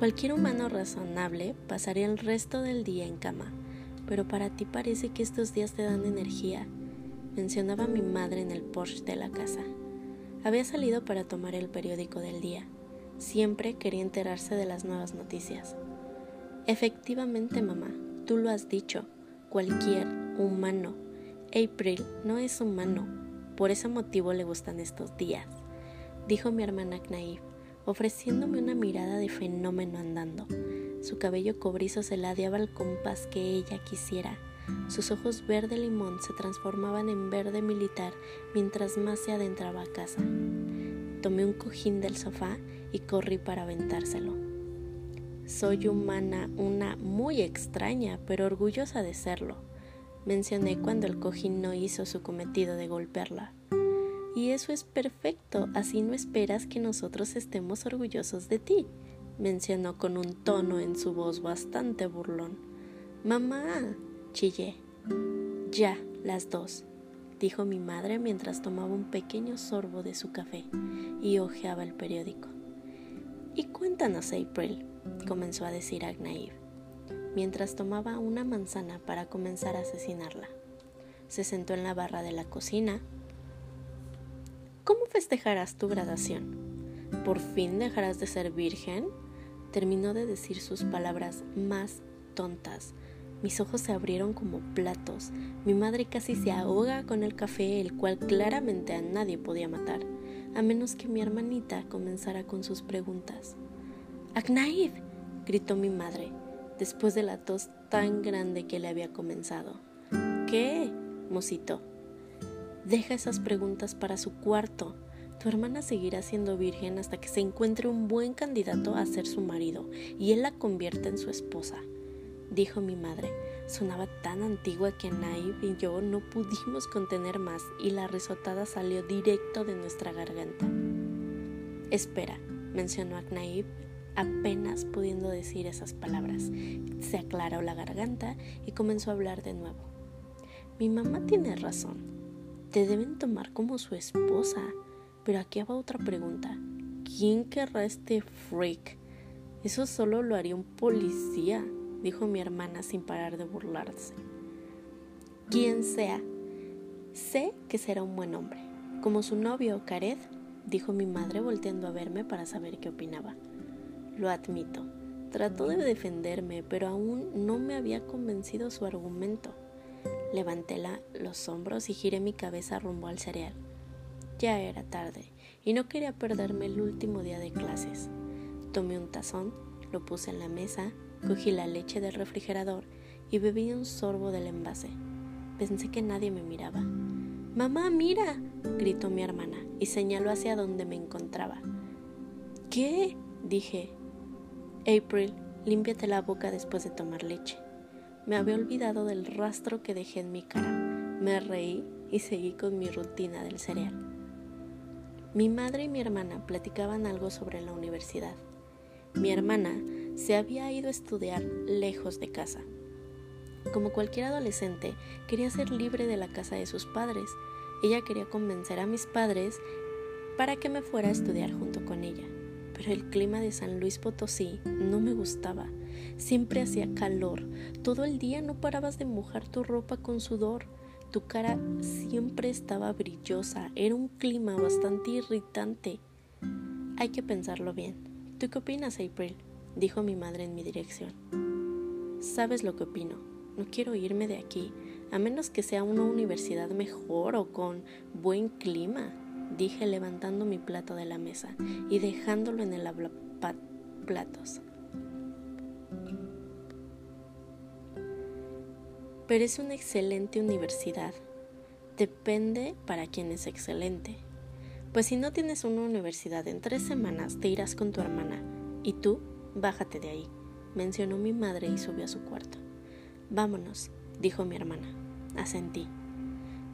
Cualquier humano razonable pasaría el resto del día en cama, pero para ti parece que estos días te dan energía, mencionaba mi madre en el porche de la casa. Había salido para tomar el periódico del día. Siempre quería enterarse de las nuevas noticias. Efectivamente, mamá, tú lo has dicho. Cualquier humano. April no es humano. Por ese motivo le gustan estos días, dijo mi hermana Knaif, ofreciéndome una mirada de fenómeno andando. Su cabello cobrizo se ladeaba al compás que ella quisiera. Sus ojos verde limón se transformaban en verde militar mientras más se adentraba a casa. Tomé un cojín del sofá y corrí para aventárselo. Soy humana, una muy extraña, pero orgullosa de serlo, mencioné cuando el cojín no hizo su cometido de golpearla. Y eso es perfecto, así no esperas que nosotros estemos orgullosos de ti, mencionó con un tono en su voz bastante burlón. Mamá, chillé. Ya, las dos, dijo mi madre mientras tomaba un pequeño sorbo de su café y hojeaba el periódico. Y cuéntanos, April, comenzó a decir Agnaïv, mientras tomaba una manzana para comenzar a asesinarla. Se sentó en la barra de la cocina. ¿Cómo festejarás tu graduación? ¿Por fin dejarás de ser virgen? Terminó de decir sus palabras más tontas. Mis ojos se abrieron como platos. Mi madre casi se ahoga con el café, el cual claramente a nadie podía matar, a menos que mi hermanita comenzara con sus preguntas. Agnaid, gritó mi madre, después de la tos tan grande que le había comenzado. ¿Qué? musitó. Deja esas preguntas para su cuarto. Tu hermana seguirá siendo virgen hasta que se encuentre un buen candidato a ser su marido y él la convierta en su esposa, dijo mi madre. Sonaba tan antigua que Naib y yo no pudimos contener más y la risotada salió directo de nuestra garganta. Espera, mencionó Naib apenas pudiendo decir esas palabras. Se aclaró la garganta y comenzó a hablar de nuevo. Mi mamá tiene razón. Te deben tomar como su esposa. Pero aquí va otra pregunta. ¿Quién querrá este freak? Eso solo lo haría un policía, dijo mi hermana sin parar de burlarse. Quien sea, sé que será un buen hombre, como su novio Cared, dijo mi madre volteando a verme para saber qué opinaba. Lo admito. Trató de defenderme, pero aún no me había convencido su argumento. Levanté los hombros y giré mi cabeza rumbo al cereal. Ya era tarde y no quería perderme el último día de clases. Tomé un tazón, lo puse en la mesa, cogí la leche del refrigerador y bebí un sorbo del envase. Pensé que nadie me miraba. Mamá, mira, gritó mi hermana y señaló hacia donde me encontraba. ¿Qué? dije, April, límpiate la boca después de tomar leche. Me había olvidado del rastro que dejé en mi cara. Me reí y seguí con mi rutina del cereal. Mi madre y mi hermana platicaban algo sobre la universidad. Mi hermana se había ido a estudiar lejos de casa. Como cualquier adolescente, quería ser libre de la casa de sus padres. Ella quería convencer a mis padres para que me fuera a estudiar junto con ella pero el clima de San Luis Potosí no me gustaba. Siempre hacía calor, todo el día no parabas de mojar tu ropa con sudor, tu cara siempre estaba brillosa, era un clima bastante irritante. Hay que pensarlo bien. ¿Tú qué opinas, April? dijo mi madre en mi dirección. Sabes lo que opino. No quiero irme de aquí, a menos que sea una universidad mejor o con buen clima dije levantando mi plato de la mesa y dejándolo en el platos. Pero es una excelente universidad. Depende para quién es excelente. Pues si no tienes una universidad en tres semanas, te irás con tu hermana. Y tú, bájate de ahí, mencionó mi madre y subió a su cuarto. Vámonos, dijo mi hermana. Asentí.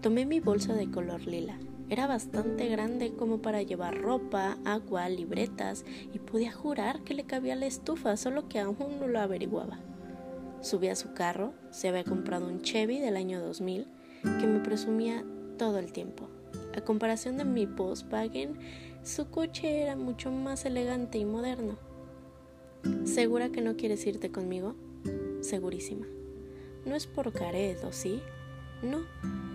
Tomé mi bolsa de color lila era bastante grande como para llevar ropa, agua, libretas y podía jurar que le cabía la estufa, solo que aún no lo averiguaba. Subí a su carro, se había comprado un Chevy del año 2000 que me presumía todo el tiempo. A comparación de mi Volkswagen, su coche era mucho más elegante y moderno. ¿Segura que no quieres irte conmigo? Segurísima. No es por caredo, ¿sí? No,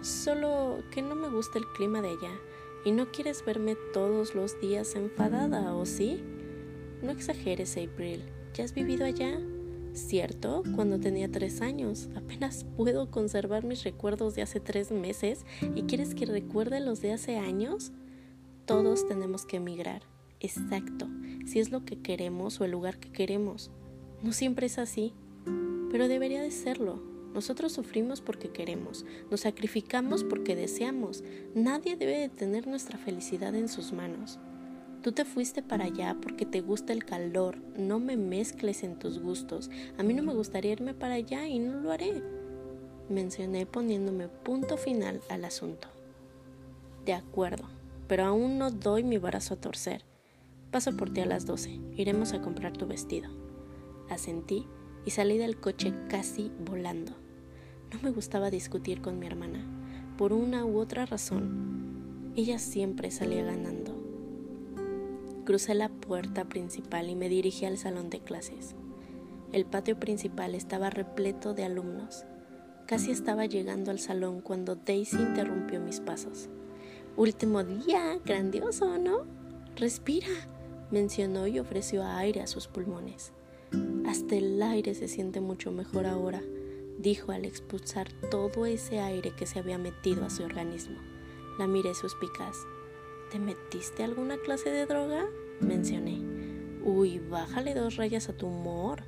solo que no me gusta el clima de allá y no quieres verme todos los días enfadada, ¿o sí? No exageres, April. ¿Ya has vivido allá? ¿Cierto? Cuando tenía tres años. Apenas puedo conservar mis recuerdos de hace tres meses y quieres que recuerde los de hace años. Todos tenemos que emigrar. Exacto, si es lo que queremos o el lugar que queremos. No siempre es así, pero debería de serlo. Nosotros sufrimos porque queremos, nos sacrificamos porque deseamos. Nadie debe de tener nuestra felicidad en sus manos. Tú te fuiste para allá porque te gusta el calor, no me mezcles en tus gustos. A mí no me gustaría irme para allá y no lo haré. Mencioné poniéndome punto final al asunto. De acuerdo, pero aún no doy mi brazo a torcer. Paso por ti a las doce. Iremos a comprar tu vestido. Asentí y salí del coche casi volando. No me gustaba discutir con mi hermana. Por una u otra razón, ella siempre salía ganando. Crucé la puerta principal y me dirigí al salón de clases. El patio principal estaba repleto de alumnos. Casi estaba llegando al salón cuando Daisy interrumpió mis pasos. Último día, grandioso, ¿no? Respira, mencionó y ofreció aire a sus pulmones. Hasta el aire se siente mucho mejor ahora dijo al expulsar todo ese aire que se había metido a su organismo. La miré suspicaz. ¿Te metiste alguna clase de droga? mencioné. Uy, bájale dos rayas a tu humor.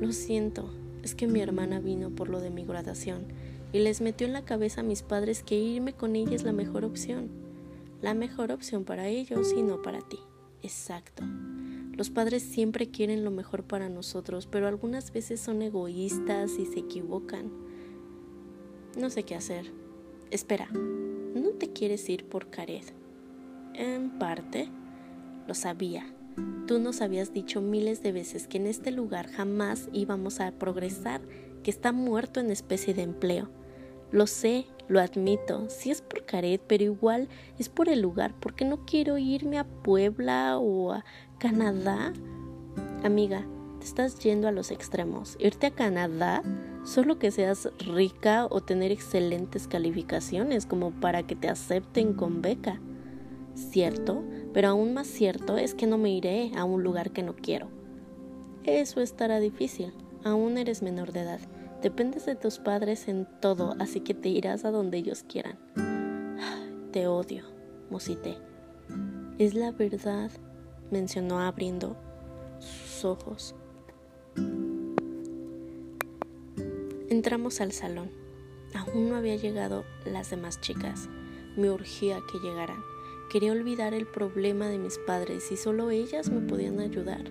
Lo siento, es que mi hermana vino por lo de mi graduación y les metió en la cabeza a mis padres que irme con ella es la mejor opción. La mejor opción para ellos y no para ti. Exacto. Los padres siempre quieren lo mejor para nosotros, pero algunas veces son egoístas y se equivocan. No sé qué hacer. Espera, ¿no te quieres ir por Cared? En parte, lo sabía. Tú nos habías dicho miles de veces que en este lugar jamás íbamos a progresar, que está muerto en especie de empleo. Lo sé, lo admito, sí es por Caret, pero igual es por el lugar, porque no quiero irme a Puebla o a Canadá. Amiga, te estás yendo a los extremos. Irte a Canadá, solo que seas rica o tener excelentes calificaciones como para que te acepten con beca. Cierto, pero aún más cierto es que no me iré a un lugar que no quiero. Eso estará difícil, aún eres menor de edad Dependes de tus padres en todo, así que te irás a donde ellos quieran. Te odio, musité. Es la verdad, mencionó abriendo sus ojos. Entramos al salón. Aún no había llegado las demás chicas. Me urgía que llegaran. Quería olvidar el problema de mis padres y solo ellas me podían ayudar.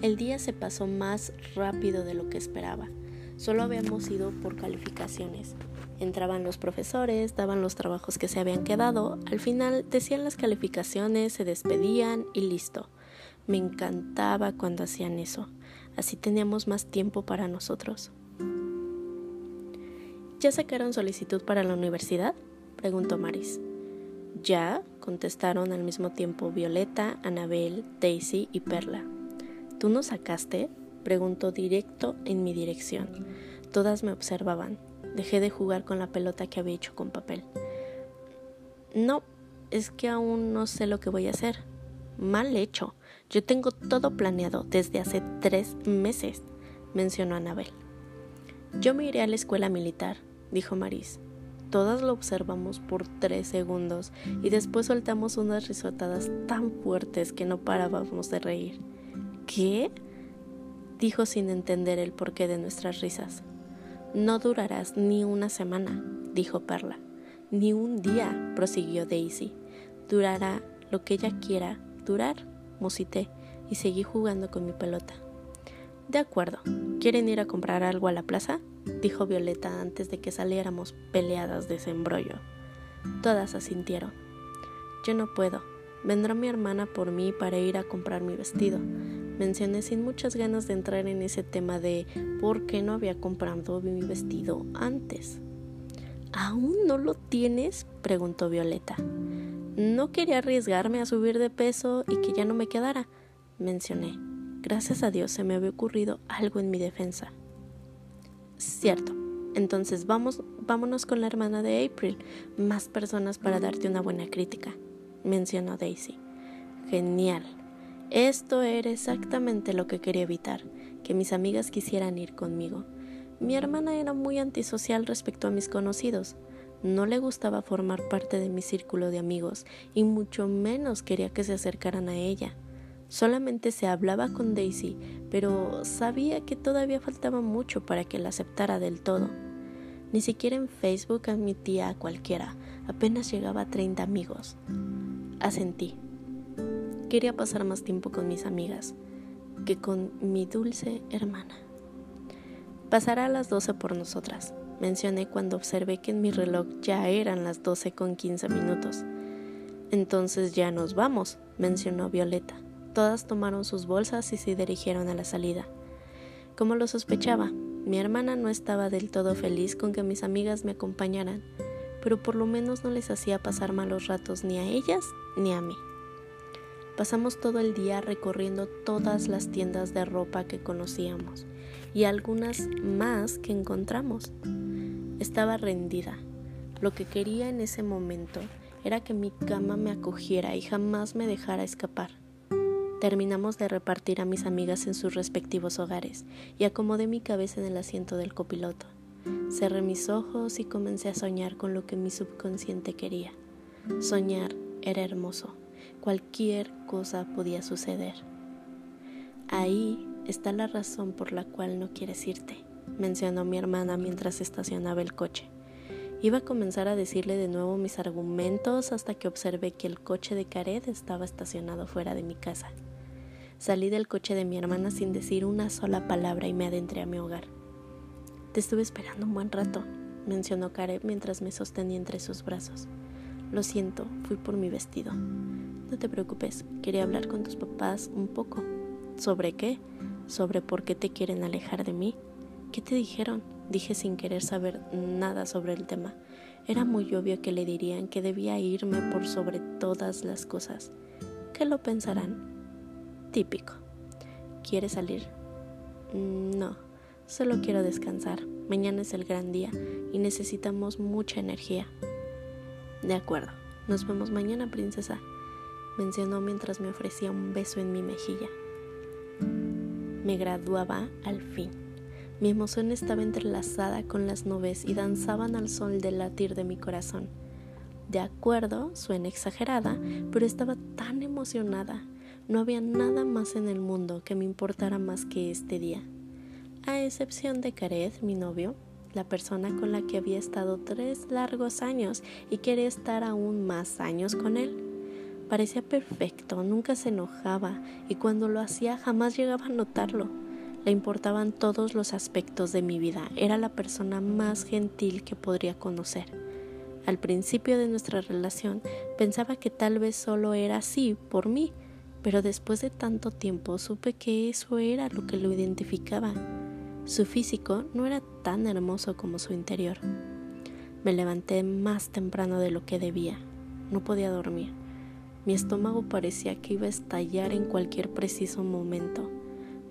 El día se pasó más rápido de lo que esperaba. Solo habíamos ido por calificaciones. Entraban los profesores, daban los trabajos que se habían quedado, al final decían las calificaciones, se despedían y listo. Me encantaba cuando hacían eso. Así teníamos más tiempo para nosotros. ¿Ya sacaron solicitud para la universidad? preguntó Maris. Ya, contestaron al mismo tiempo Violeta, Anabel, Daisy y Perla. ¿Tú no sacaste? preguntó directo en mi dirección. Todas me observaban. Dejé de jugar con la pelota que había hecho con papel. No, es que aún no sé lo que voy a hacer. Mal hecho. Yo tengo todo planeado desde hace tres meses, mencionó Anabel. Yo me iré a la escuela militar, dijo Maris. Todas lo observamos por tres segundos y después soltamos unas risotadas tan fuertes que no parábamos de reír. ¿Qué? dijo sin entender el porqué de nuestras risas. No durarás ni una semana, dijo Perla. Ni un día, prosiguió Daisy. Durará lo que ella quiera durar, musité y seguí jugando con mi pelota. De acuerdo. ¿Quieren ir a comprar algo a la plaza? dijo Violeta antes de que saliéramos peleadas de ese embrollo. Todas asintieron. Yo no puedo. Vendrá mi hermana por mí para ir a comprar mi vestido mencioné sin muchas ganas de entrar en ese tema de por qué no había comprado mi vestido antes. ¿Aún no lo tienes? preguntó Violeta. No quería arriesgarme a subir de peso y que ya no me quedara, mencioné. Gracias a Dios se me había ocurrido algo en mi defensa. Cierto. Entonces vamos, vámonos con la hermana de April. Más personas para darte una buena crítica, mencionó Daisy. Genial. Esto era exactamente lo que quería evitar, que mis amigas quisieran ir conmigo. Mi hermana era muy antisocial respecto a mis conocidos. No le gustaba formar parte de mi círculo de amigos y mucho menos quería que se acercaran a ella. Solamente se hablaba con Daisy, pero sabía que todavía faltaba mucho para que la aceptara del todo. Ni siquiera en Facebook admitía a cualquiera, apenas llegaba a 30 amigos. Asentí. Quería pasar más tiempo con mis amigas que con mi dulce hermana. Pasará a las 12 por nosotras, mencioné cuando observé que en mi reloj ya eran las 12 con 15 minutos. Entonces ya nos vamos, mencionó Violeta. Todas tomaron sus bolsas y se dirigieron a la salida. Como lo sospechaba, mi hermana no estaba del todo feliz con que mis amigas me acompañaran, pero por lo menos no les hacía pasar malos ratos ni a ellas ni a mí. Pasamos todo el día recorriendo todas las tiendas de ropa que conocíamos y algunas más que encontramos. Estaba rendida. Lo que quería en ese momento era que mi cama me acogiera y jamás me dejara escapar. Terminamos de repartir a mis amigas en sus respectivos hogares y acomodé mi cabeza en el asiento del copiloto. Cerré mis ojos y comencé a soñar con lo que mi subconsciente quería. Soñar era hermoso. Cualquier cosa podía suceder. Ahí está la razón por la cual no quieres irte, mencionó mi hermana mientras estacionaba el coche. Iba a comenzar a decirle de nuevo mis argumentos hasta que observé que el coche de Caret estaba estacionado fuera de mi casa. Salí del coche de mi hermana sin decir una sola palabra y me adentré a mi hogar. Te estuve esperando un buen rato, mencionó Caret mientras me sostenía entre sus brazos. Lo siento, fui por mi vestido. No te preocupes, quería hablar con tus papás un poco. ¿Sobre qué? ¿Sobre por qué te quieren alejar de mí? ¿Qué te dijeron? Dije sin querer saber nada sobre el tema. Era muy obvio que le dirían que debía irme por sobre todas las cosas. ¿Qué lo pensarán? Típico. ¿Quieres salir? Mm, no, solo quiero descansar. Mañana es el gran día y necesitamos mucha energía. De acuerdo, nos vemos mañana, princesa, mencionó mientras me ofrecía un beso en mi mejilla. Me graduaba al fin. Mi emoción estaba entrelazada con las nubes y danzaban al sol del latir de mi corazón. De acuerdo, suena exagerada, pero estaba tan emocionada no había nada más en el mundo que me importara más que este día. A excepción de Kareth, mi novio, la persona con la que había estado tres largos años y quería estar aún más años con él. Parecía perfecto, nunca se enojaba y cuando lo hacía jamás llegaba a notarlo. Le importaban todos los aspectos de mi vida, era la persona más gentil que podría conocer. Al principio de nuestra relación pensaba que tal vez solo era así por mí, pero después de tanto tiempo supe que eso era lo que lo identificaba. Su físico no era tan hermoso como su interior. Me levanté más temprano de lo que debía. No podía dormir. Mi estómago parecía que iba a estallar en cualquier preciso momento.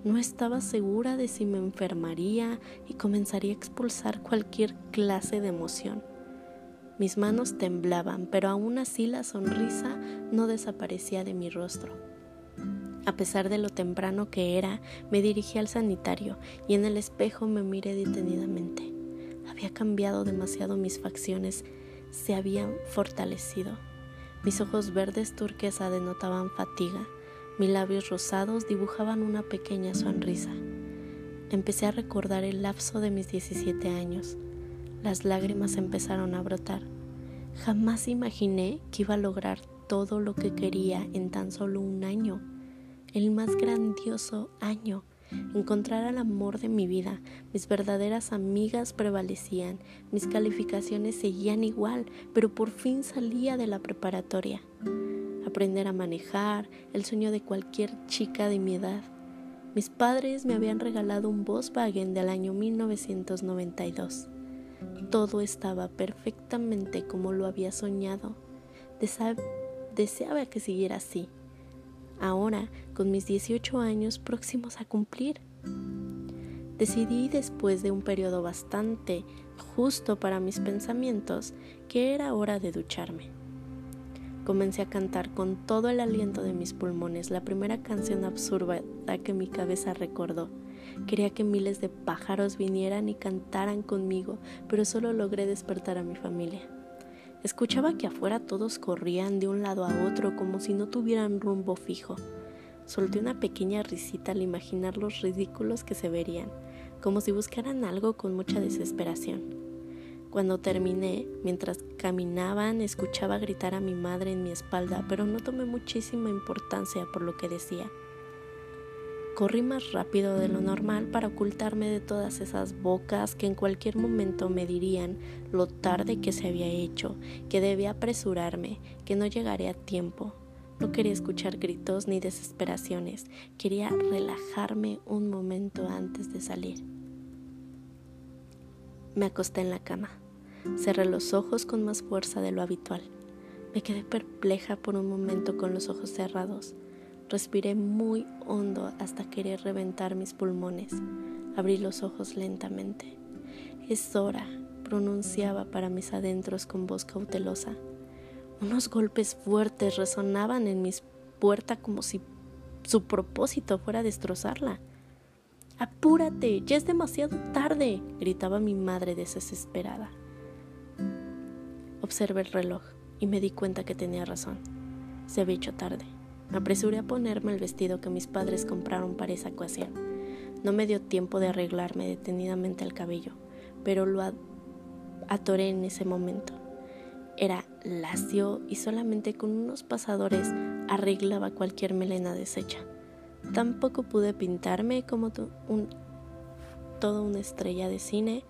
No estaba segura de si me enfermaría y comenzaría a expulsar cualquier clase de emoción. Mis manos temblaban, pero aún así la sonrisa no desaparecía de mi rostro. A pesar de lo temprano que era, me dirigí al sanitario y en el espejo me miré detenidamente. Había cambiado demasiado mis facciones, se habían fortalecido. Mis ojos verdes turquesa denotaban fatiga, mis labios rosados dibujaban una pequeña sonrisa. Empecé a recordar el lapso de mis 17 años. Las lágrimas empezaron a brotar. Jamás imaginé que iba a lograr todo lo que quería en tan solo un año el más grandioso año, encontrar al amor de mi vida. Mis verdaderas amigas prevalecían, mis calificaciones seguían igual, pero por fin salía de la preparatoria. Aprender a manejar, el sueño de cualquier chica de mi edad. Mis padres me habían regalado un Volkswagen del año 1992. Todo estaba perfectamente como lo había soñado. deseaba que siguiera así ahora con mis 18 años próximos a cumplir. Decidí después de un periodo bastante justo para mis pensamientos que era hora de ducharme. Comencé a cantar con todo el aliento de mis pulmones la primera canción absurda que mi cabeza recordó. Quería que miles de pájaros vinieran y cantaran conmigo, pero solo logré despertar a mi familia. Escuchaba que afuera todos corrían de un lado a otro como si no tuvieran rumbo fijo. Solté una pequeña risita al imaginar los ridículos que se verían, como si buscaran algo con mucha desesperación. Cuando terminé, mientras caminaban, escuchaba gritar a mi madre en mi espalda, pero no tomé muchísima importancia por lo que decía. Corrí más rápido de lo normal para ocultarme de todas esas bocas que en cualquier momento me dirían lo tarde que se había hecho, que debía apresurarme, que no llegaré a tiempo. No quería escuchar gritos ni desesperaciones, quería relajarme un momento antes de salir. Me acosté en la cama, cerré los ojos con más fuerza de lo habitual. Me quedé perpleja por un momento con los ojos cerrados. Respiré muy hondo hasta querer reventar mis pulmones. Abrí los ojos lentamente. Es hora, pronunciaba para mis adentros con voz cautelosa. Unos golpes fuertes resonaban en mis puertas como si su propósito fuera destrozarla. Apúrate, ya es demasiado tarde, gritaba mi madre desesperada. Observé el reloj y me di cuenta que tenía razón. Se había hecho tarde. Apresuré a ponerme el vestido que mis padres compraron para esa ocasión. No me dio tiempo de arreglarme detenidamente el cabello, pero lo atoré en ese momento. Era lacio y solamente con unos pasadores arreglaba cualquier melena deshecha. Tampoco pude pintarme como un, toda una estrella de cine.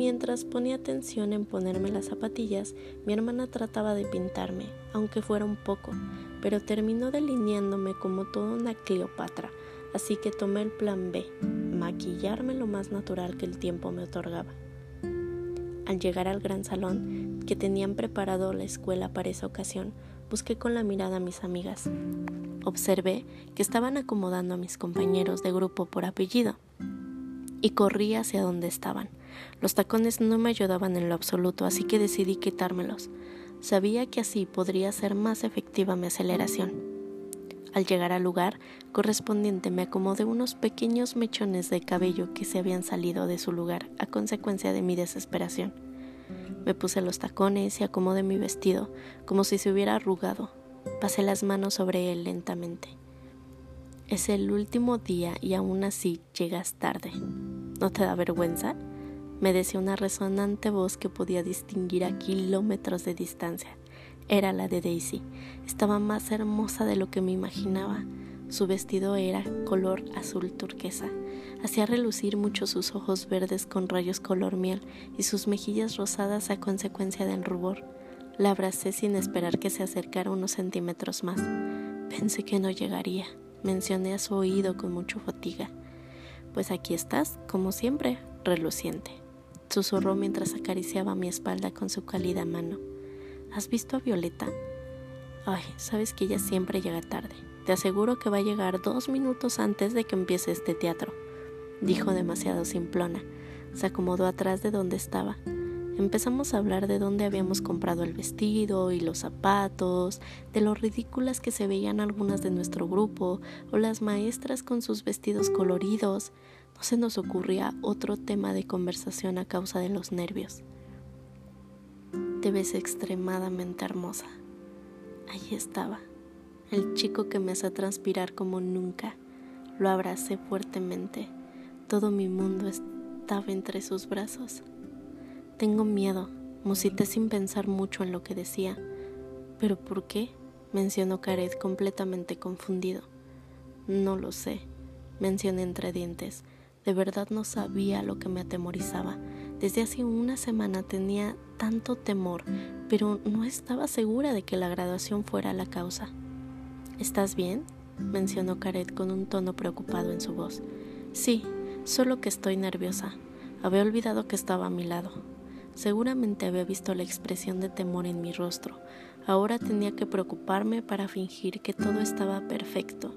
Mientras ponía atención en ponerme las zapatillas, mi hermana trataba de pintarme, aunque fuera un poco, pero terminó delineándome como toda una Cleopatra, así que tomé el plan B, maquillarme lo más natural que el tiempo me otorgaba. Al llegar al gran salón que tenían preparado la escuela para esa ocasión, busqué con la mirada a mis amigas. Observé que estaban acomodando a mis compañeros de grupo por apellido y corrí hacia donde estaban. Los tacones no me ayudaban en lo absoluto, así que decidí quitármelos. Sabía que así podría ser más efectiva mi aceleración. Al llegar al lugar correspondiente me acomodé unos pequeños mechones de cabello que se habían salido de su lugar a consecuencia de mi desesperación. Me puse los tacones y acomodé mi vestido como si se hubiera arrugado. Pasé las manos sobre él lentamente. Es el último día y aún así llegas tarde. ¿No te da vergüenza? Me decía una resonante voz que podía distinguir a kilómetros de distancia. Era la de Daisy. Estaba más hermosa de lo que me imaginaba. Su vestido era color azul turquesa. Hacía relucir mucho sus ojos verdes con rayos color miel y sus mejillas rosadas a consecuencia del rubor. La abracé sin esperar que se acercara unos centímetros más. Pensé que no llegaría. Mencioné a su oído con mucha fatiga. Pues aquí estás, como siempre, reluciente susurró mientras acariciaba mi espalda con su cálida mano. ¿Has visto a Violeta? Ay, sabes que ella siempre llega tarde. Te aseguro que va a llegar dos minutos antes de que empiece este teatro, dijo demasiado simplona. Se acomodó atrás de donde estaba. Empezamos a hablar de dónde habíamos comprado el vestido y los zapatos, de lo ridículas que se veían algunas de nuestro grupo, o las maestras con sus vestidos coloridos, no se nos ocurría otro tema de conversación a causa de los nervios. Te ves extremadamente hermosa. Allí estaba, el chico que me hace transpirar como nunca. Lo abracé fuertemente. Todo mi mundo estaba entre sus brazos. Tengo miedo, musité sin pensar mucho en lo que decía. ¿Pero por qué? mencionó Caret completamente confundido. No lo sé, mencioné entre dientes. De verdad no sabía lo que me atemorizaba. Desde hace una semana tenía tanto temor, pero no estaba segura de que la graduación fuera la causa. ¿Estás bien? mencionó Caret con un tono preocupado en su voz. Sí, solo que estoy nerviosa. Había olvidado que estaba a mi lado. Seguramente había visto la expresión de temor en mi rostro. Ahora tenía que preocuparme para fingir que todo estaba perfecto.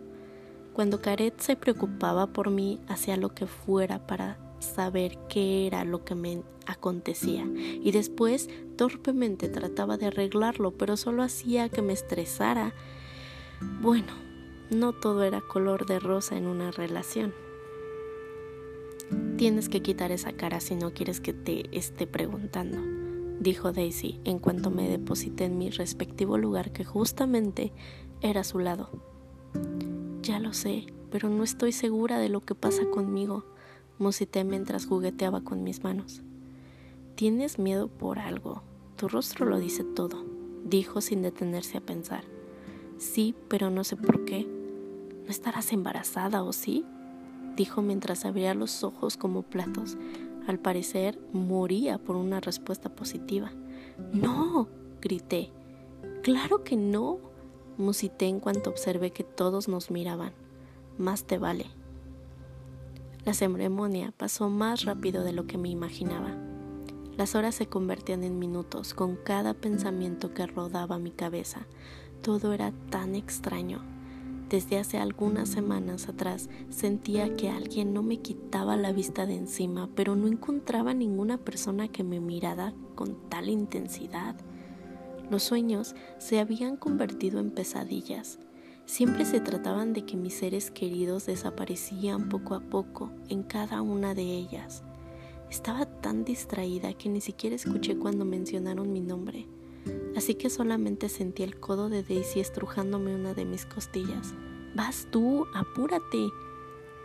Cuando Caret se preocupaba por mí, hacía lo que fuera para saber qué era lo que me acontecía y después torpemente trataba de arreglarlo, pero solo hacía que me estresara. Bueno, no todo era color de rosa en una relación. Tienes que quitar esa cara si no quieres que te esté preguntando, dijo Daisy en cuanto me deposité en mi respectivo lugar que justamente era a su lado. Ya lo sé, pero no estoy segura de lo que pasa conmigo musité mientras jugueteaba con mis manos. Tienes miedo por algo. Tu rostro lo dice todo, dijo sin detenerse a pensar. Sí, pero no sé por qué. ¿No estarás embarazada o sí? dijo mientras abría los ojos como platos. Al parecer, moría por una respuesta positiva. No, grité. Claro que no, musité en cuanto observé que todos nos miraban. Más te vale, la ceremonia pasó más rápido de lo que me imaginaba. Las horas se convertían en minutos con cada pensamiento que rodaba mi cabeza. Todo era tan extraño. Desde hace algunas semanas atrás sentía que alguien no me quitaba la vista de encima, pero no encontraba ninguna persona que me mirara con tal intensidad. Los sueños se habían convertido en pesadillas. Siempre se trataban de que mis seres queridos desaparecían poco a poco en cada una de ellas. Estaba tan distraída que ni siquiera escuché cuando mencionaron mi nombre, así que solamente sentí el codo de Daisy estrujándome una de mis costillas. Vas tú, apúrate,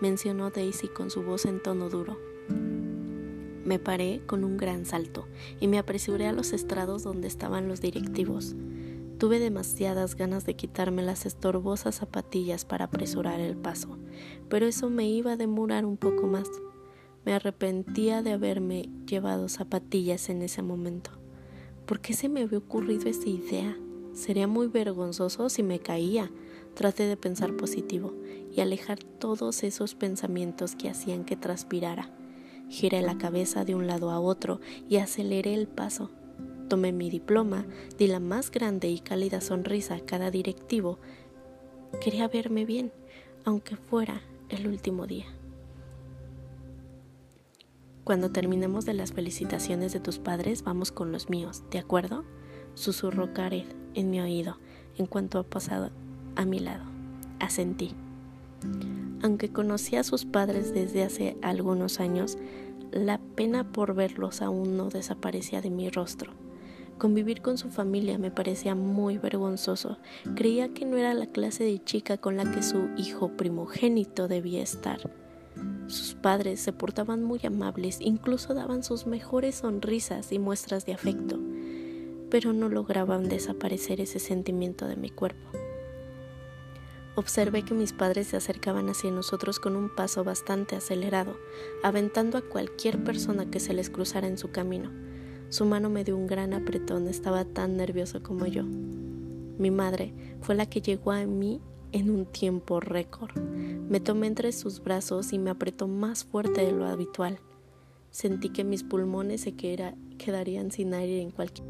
mencionó Daisy con su voz en tono duro. Me paré con un gran salto y me apresuré a los estrados donde estaban los directivos. Tuve demasiadas ganas de quitarme las estorbosas zapatillas para apresurar el paso, pero eso me iba a demorar un poco más. Me arrepentía de haberme llevado zapatillas en ese momento. ¿Por qué se me había ocurrido esa idea? Sería muy vergonzoso si me caía. Traté de pensar positivo y alejar todos esos pensamientos que hacían que transpirara. Giré la cabeza de un lado a otro y aceleré el paso. Tomé mi diploma, di la más grande y cálida sonrisa a cada directivo. Quería verme bien, aunque fuera el último día. Cuando terminemos de las felicitaciones de tus padres, vamos con los míos, ¿de acuerdo? Susurró Karen en mi oído en cuanto ha pasado a mi lado. Asentí. Aunque conocí a sus padres desde hace algunos años, la pena por verlos aún no desaparecía de mi rostro. Convivir con su familia me parecía muy vergonzoso. Creía que no era la clase de chica con la que su hijo primogénito debía estar. Sus padres se portaban muy amables, incluso daban sus mejores sonrisas y muestras de afecto, pero no lograban desaparecer ese sentimiento de mi cuerpo. Observé que mis padres se acercaban hacia nosotros con un paso bastante acelerado, aventando a cualquier persona que se les cruzara en su camino. Su mano me dio un gran apretón, estaba tan nervioso como yo. Mi madre fue la que llegó a mí en un tiempo récord. Me tomé entre sus brazos y me apretó más fuerte de lo habitual. Sentí que mis pulmones se quedarían sin aire en cualquier